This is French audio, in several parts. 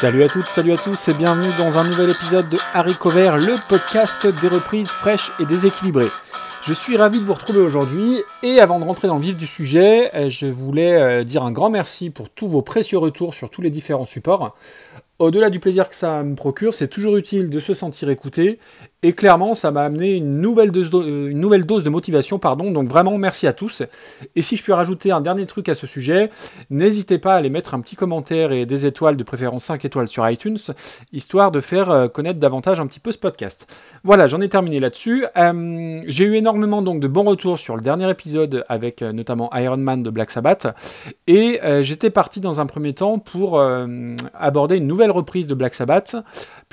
Salut à toutes, salut à tous et bienvenue dans un nouvel épisode de Harry Cover, le podcast des reprises fraîches et déséquilibrées. Je suis ravi de vous retrouver aujourd'hui et avant de rentrer dans le vif du sujet, euh, je voulais euh, dire un grand merci pour tous vos précieux retours sur tous les différents supports. Au-delà du plaisir que ça me procure, c'est toujours utile de se sentir écouté. Et clairement, ça m'a amené une nouvelle, dose, euh, une nouvelle dose de motivation. Pardon. Donc vraiment, merci à tous. Et si je puis rajouter un dernier truc à ce sujet, n'hésitez pas à aller mettre un petit commentaire et des étoiles, de préférence 5 étoiles sur iTunes, histoire de faire euh, connaître davantage un petit peu ce podcast. Voilà, j'en ai terminé là-dessus. Euh, j'ai eu énormément donc de bons retours sur le dernier épisode avec notamment Iron Man de Black Sabbath. Et j'étais parti dans un premier temps pour aborder une nouvelle reprise de Black Sabbath,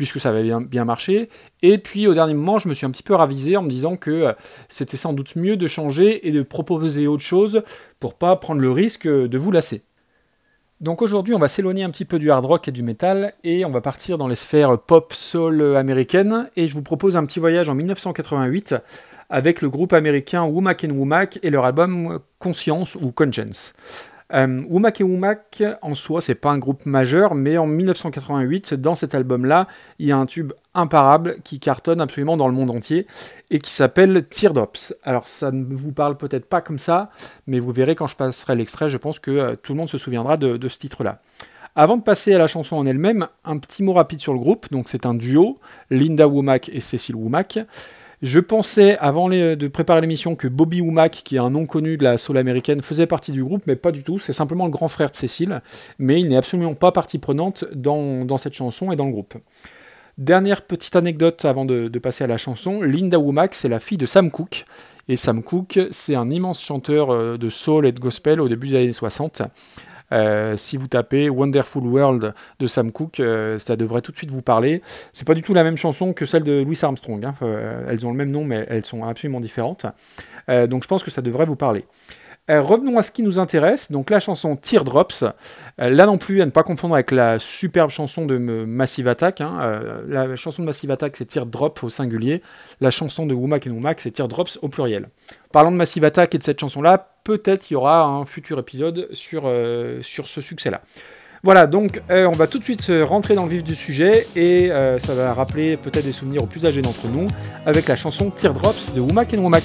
puisque ça avait bien, marché. Et puis au dernier moment, je me suis un petit peu ravisé en me disant que euh, c'était sans doute mieux de changer et de proposer autre chose pour pas prendre le risque de vous lasser. Donc aujourd'hui, on va s'éloigner un petit peu du hard rock et du metal et on va partir dans les sphères pop soul américaines et je vous propose un petit voyage en 1988 avec le groupe américain Womack Womack et leur album Conscience ou Conscience. Euh, Womack et Womack, en soi, c'est pas un groupe majeur, mais en 1988, dans cet album-là, il y a un tube imparable qui cartonne absolument dans le monde entier et qui s'appelle Teardrops. Alors, ça ne vous parle peut-être pas comme ça, mais vous verrez quand je passerai l'extrait, je pense que euh, tout le monde se souviendra de, de ce titre-là. Avant de passer à la chanson en elle-même, un petit mot rapide sur le groupe. Donc, c'est un duo, Linda Womack et Cécile Womack. Je pensais, avant de préparer l'émission, que Bobby Womack, qui est un nom connu de la soul américaine, faisait partie du groupe, mais pas du tout. C'est simplement le grand frère de Cécile, mais il n'est absolument pas partie prenante dans, cette chanson et dans le groupe. Dernière petite anecdote avant de, passer à la chanson, Linda Womack, c'est la fille de Sam Cooke. Et Sam Cooke, c'est un immense chanteur euh, de soul et de gospel au début des années 60. Euh, si vous tapez Wonderful World de Sam Cooke, euh, ça devrait tout de suite vous parler. C'est pas du tout la même chanson que celle de Louis Armstrong. Hein. Euh, elles ont le même nom, mais elles sont absolument différentes. donc je pense que ça devrait vous parler. Revenons à ce qui nous intéresse, donc la chanson Teardrops. là non plus, à ne pas confondre avec la superbe chanson de Massive Attack. Hein. la chanson de Massive Attack, c'est Teardrop au singulier. La chanson de Womack et Womack, c'est Teardrops au pluriel. Parlant de Massive Attack et de cette chanson-là, peut-être il y aura un futur épisode sur, euh, ce succès-là. Voilà, donc euh, on va tout de suite rentrer dans le vif du sujet et euh, ça va rappeler peut-être des souvenirs aux plus âgés d'entre nous avec la chanson Teardrops de Womack et Womack.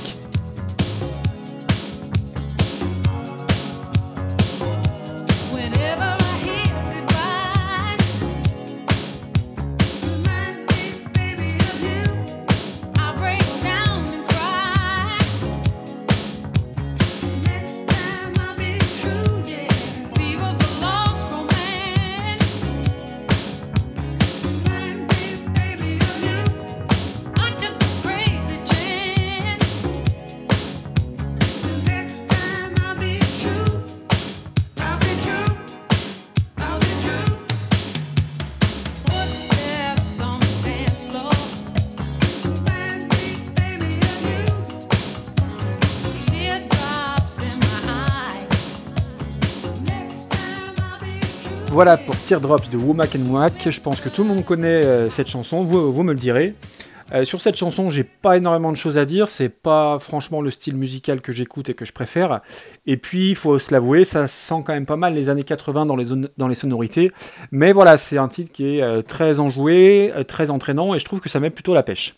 Voilà pour Teardrops de Womack and Womack. Je pense que tout le monde connaît euh, cette chanson, vous, me le direz. Euh, sur cette chanson, j'ai pas énormément de choses à dire, c'est pas franchement le style musical que j'écoute et que je préfère. Et puis, il faut se l'avouer, ça sent quand même pas mal les années 80 dans les, dans les sonorités. Mais voilà, c'est un titre qui est euh, très enjoué, très entraînant, et je trouve que ça met plutôt la pêche.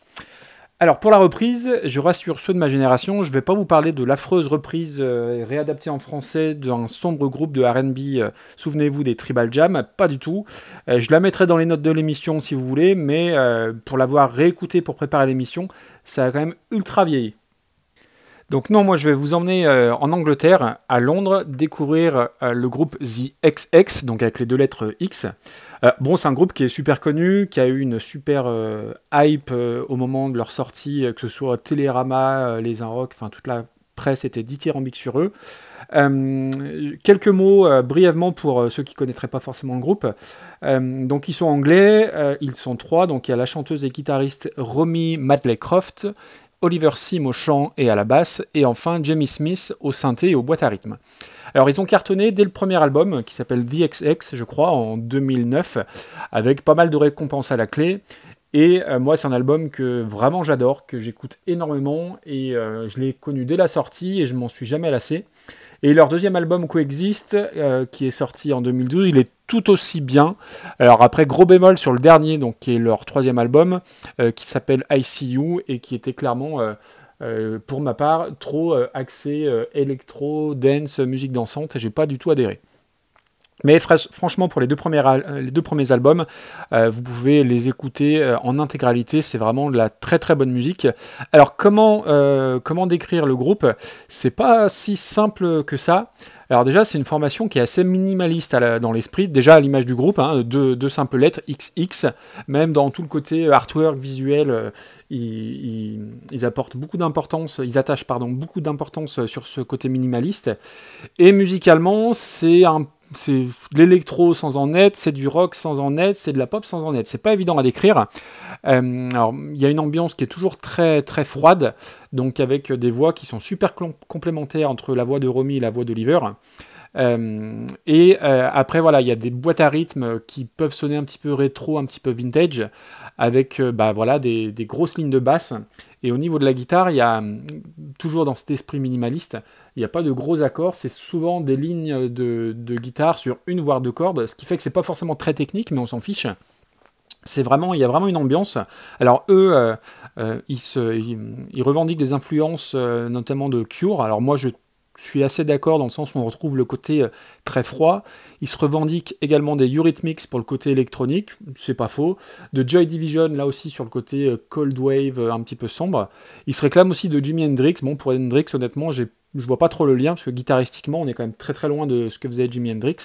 Alors pour la reprise, je rassure ceux de ma génération, je ne vais pas vous parler de l'affreuse reprise euh, réadaptée en français d'un sombre groupe de RB, euh, souvenez-vous des Tribal Jam, pas du tout. Euh, je la mettrai dans les notes de l'émission si vous voulez, mais pour l'avoir réécouté pour préparer l'émission, ça a quand même ultra vieilli. Donc non, moi je vais vous emmener euh, en Angleterre, à Londres, découvrir euh, le groupe The XX, donc avec les deux lettres X. Euh, bon, c'est un groupe qui est super connu, qui a eu une super hype au moment de leur sortie, que ce soit Télérama, Les Inrocks, enfin toute la presse était dithyrambique sur eux. quelques mots brièvement pour ceux qui ne connaîtraient pas forcément le groupe. donc ils sont anglais, ils sont trois, donc il y a la chanteuse et guitariste Romy Madley-Croft, Oliver Sim au chant et à la basse, et enfin Jamie Smith au synthé et aux boîtes à rythme. Alors ils ont cartonné dès le premier album, qui s'appelle VXX, je crois, en 2009, avec pas mal de récompenses à la clé. Et euh, moi, c'est un album que vraiment j'adore, que j'écoute énormément, et euh, je l'ai connu dès la sortie, et je m'en suis jamais lassé. Et leur deuxième album Coexist, euh, qui est sorti en 2012, il est tout aussi bien. Alors après, gros bémol sur le dernier, donc qui est leur troisième album, qui s'appelle ICU, et qui était clairement... pour ma part, trop axé électro, dance, musique dansante, et j'ai pas du tout adhéré. Mais franchement, pour les deux, deux premiers albums, euh, vous pouvez les écouter euh, en intégralité. C'est vraiment de la très très bonne musique. Alors comment, euh, comment décrire le groupe? C'est pas si simple que ça. Alors déjà, c'est une formation qui est assez minimaliste dans l'esprit. Déjà à l'image du groupe, hein, deux, simples lettres XX. Même dans tout le côté artwork visuel, ils, ils, apportent beaucoup d'importance. Ils attachent pardon beaucoup d'importance sur ce côté minimaliste. Et musicalement, c'est un c'est de l'électro sans en être, c'est du rock sans en être, c'est de la pop sans en être. C'est pas évident à décrire. Euh, il y a une ambiance qui est toujours très très froide, donc avec des voix qui sont super complémentaires entre la voix de Romy et la voix d'Oliver. Euh, et euh, après, voilà, il y a des boîtes à rythme qui peuvent sonner un petit peu rétro, un petit peu vintage, avec bah, voilà, des, grosses lignes de basse. Et au niveau de la guitare, il y a toujours dans cet esprit minimaliste, il n'y a pas de gros accords, c'est souvent des lignes de, guitare sur une voire deux cordes, ce qui fait que c'est pas forcément très technique, mais on s'en fiche. C'est vraiment, il y a vraiment une ambiance. Alors eux, euh, euh, ils, revendiquent des influences, euh, notamment de Cure. Alors moi, je je suis assez d'accord dans le sens où on retrouve le côté euh, très froid. Il se revendique également des Eurythmics pour le côté électronique, c'est pas faux. De Joy Division, là aussi sur le côté euh, cold wave euh, un petit peu sombre. Il se réclame aussi de Jimi Hendrix. Bon, pour Hendrix, honnêtement, je vois pas trop le lien parce que guitaristiquement, on est quand même très très loin de ce que faisait Jimi Hendrix.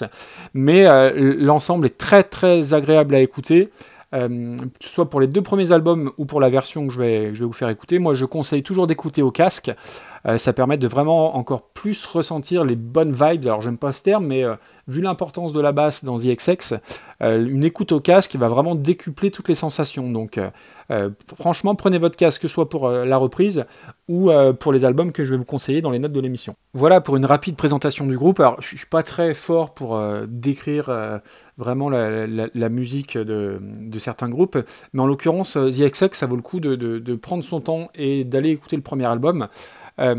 Mais l'ensemble est très très agréable à écouter. Ce soit pour les deux premiers albums ou pour la version que je vais, je vais vous faire écouter, moi je conseille toujours d'écouter au casque. Euh, ça permet de vraiment encore plus ressentir les bonnes vibes. Alors j'aime pas ce terme, mais euh, vu l'importance de la basse dans The XX, euh, une écoute au casque va vraiment décupler toutes les sensations. Donc franchement, prenez votre casque, que ce soit pour la reprise ou pour les albums que je vais vous conseiller dans les notes de l'émission. Voilà pour une rapide présentation du groupe. Alors je suis pas très fort pour décrire vraiment la, musique de, certains groupes, mais en l'occurrence The XX, ça vaut le coup de prendre son temps et d'aller écouter le premier album. Euh,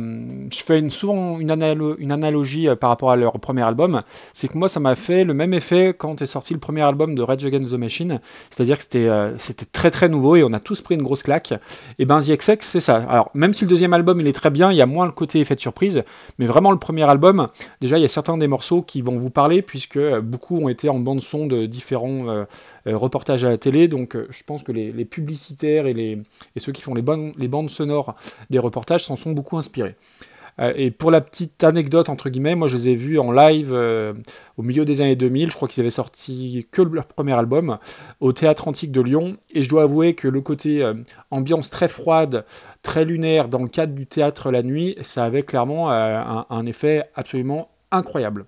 je fais souvent une, analogie euh, par rapport à leur premier album, c'est que moi ça m'a fait le même effet quand est sorti le premier album de Rage Against the Machine, c'est-à-dire que c'était euh, très très nouveau et on a tous pris une grosse claque. Et ben The XX c'est ça. Alors même si le deuxième album il est très bien, il y a moins le côté effet de surprise, mais vraiment le premier album, déjà il y a certains des morceaux qui vont vous parler puisque beaucoup ont été en bande son de différents reportages à la télé, donc je pense que les, publicitaires et, les, et ceux qui font les, les bandes sonores des reportages s'en sont beaucoup inspiré. Euh, et pour la petite anecdote, entre guillemets, moi je les ai vus en live euh, au milieu des années 2000. Je crois qu'ils avaient sorti que leur premier album au Théâtre Antique de Lyon. Et je dois avouer que le côté euh, ambiance très froide, très lunaire dans le cadre du théâtre la nuit, ça avait clairement un, effet absolument incroyable.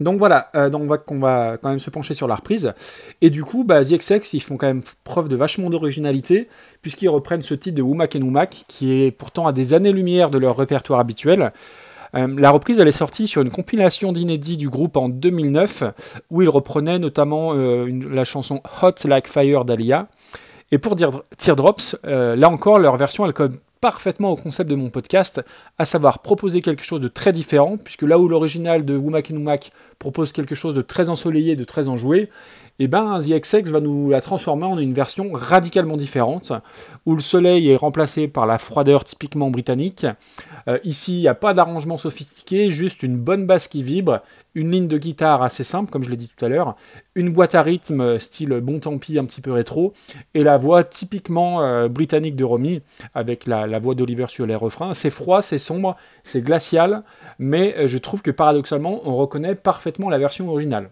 Donc voilà, euh, donc on, va, quand même se pencher sur la reprise. Et du coup, bah, The XX, ils font quand même preuve de vachement d'originalité, puisqu'ils reprennent ce titre de Wumak et Wumak, qui est pourtant à des années-lumière de leur répertoire habituel. Euh, la reprise, elle est sortie sur une compilation d'inédits du groupe en 2009, où ils reprenaient notamment euh, la chanson Hot Like Fire d'Alia. Et pour dire Teardrops, là encore, leur version, elle parfaitement au concept de mon podcast, à savoir proposer quelque chose de très différent, puisque là où l'original de Wumak Wumak propose quelque chose de très ensoleillé, de très enjoué, et eh ben The XX va nous la transformer en une version radicalement différente, où le soleil est remplacé par la froideur typiquement britannique. Euh, ici, il n'y a pas d'arrangement sophistiqué, juste une bonne basse qui vibre, une ligne de guitare assez simple, comme je l'ai dit tout à l'heure, une boîte à rythme style bon tant pis un petit peu rétro, et la voix typiquement euh, britannique de Romy, avec la, la voix d'Oliver sur les refrains. C'est froid, c'est sombre, c'est glacial, mais euh, je trouve que paradoxalement, on reconnaît parfaitement la version originale.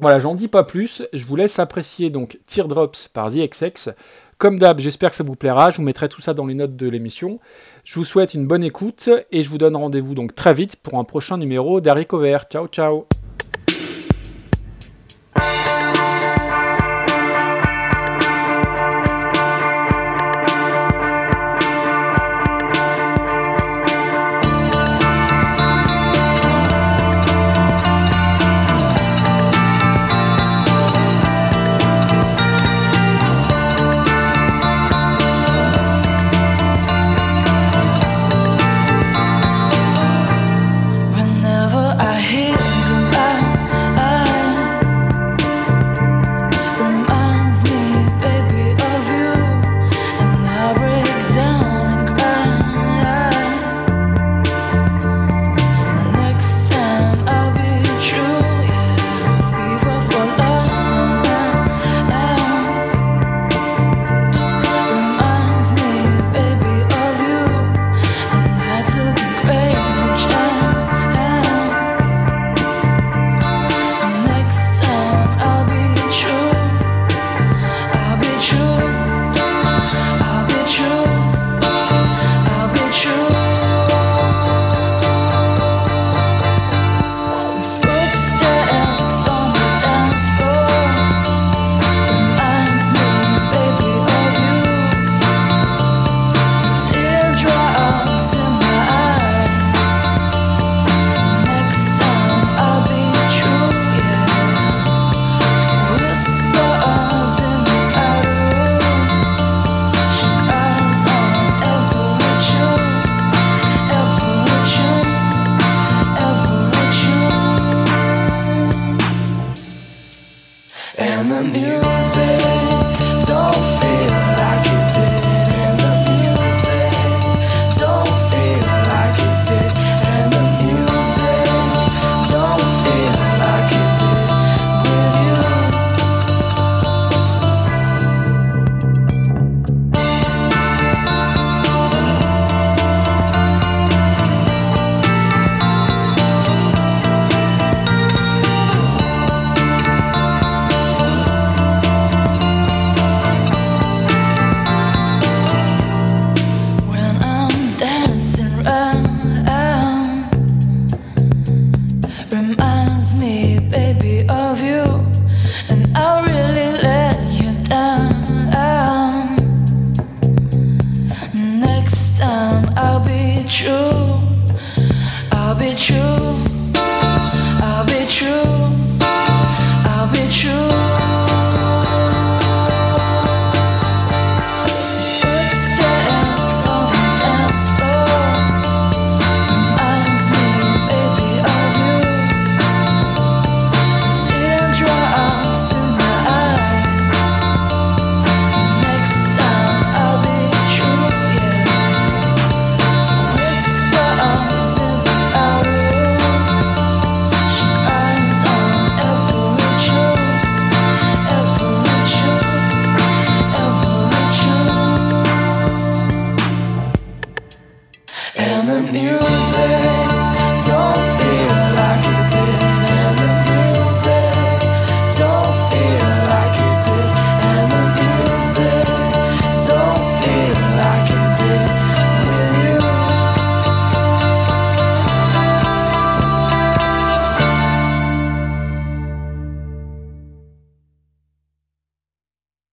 Voilà, j'en dis pas plus, je vous laisse apprécier donc Teardrops par The XX. Comme d'hab, j'espère que ça vous plaira, je vous mettrai tout ça dans les notes de l'émission. Je vous souhaite une bonne écoute et je vous donne rendez-vous donc très vite pour un prochain numéro d'Harry Ciao ciao And the music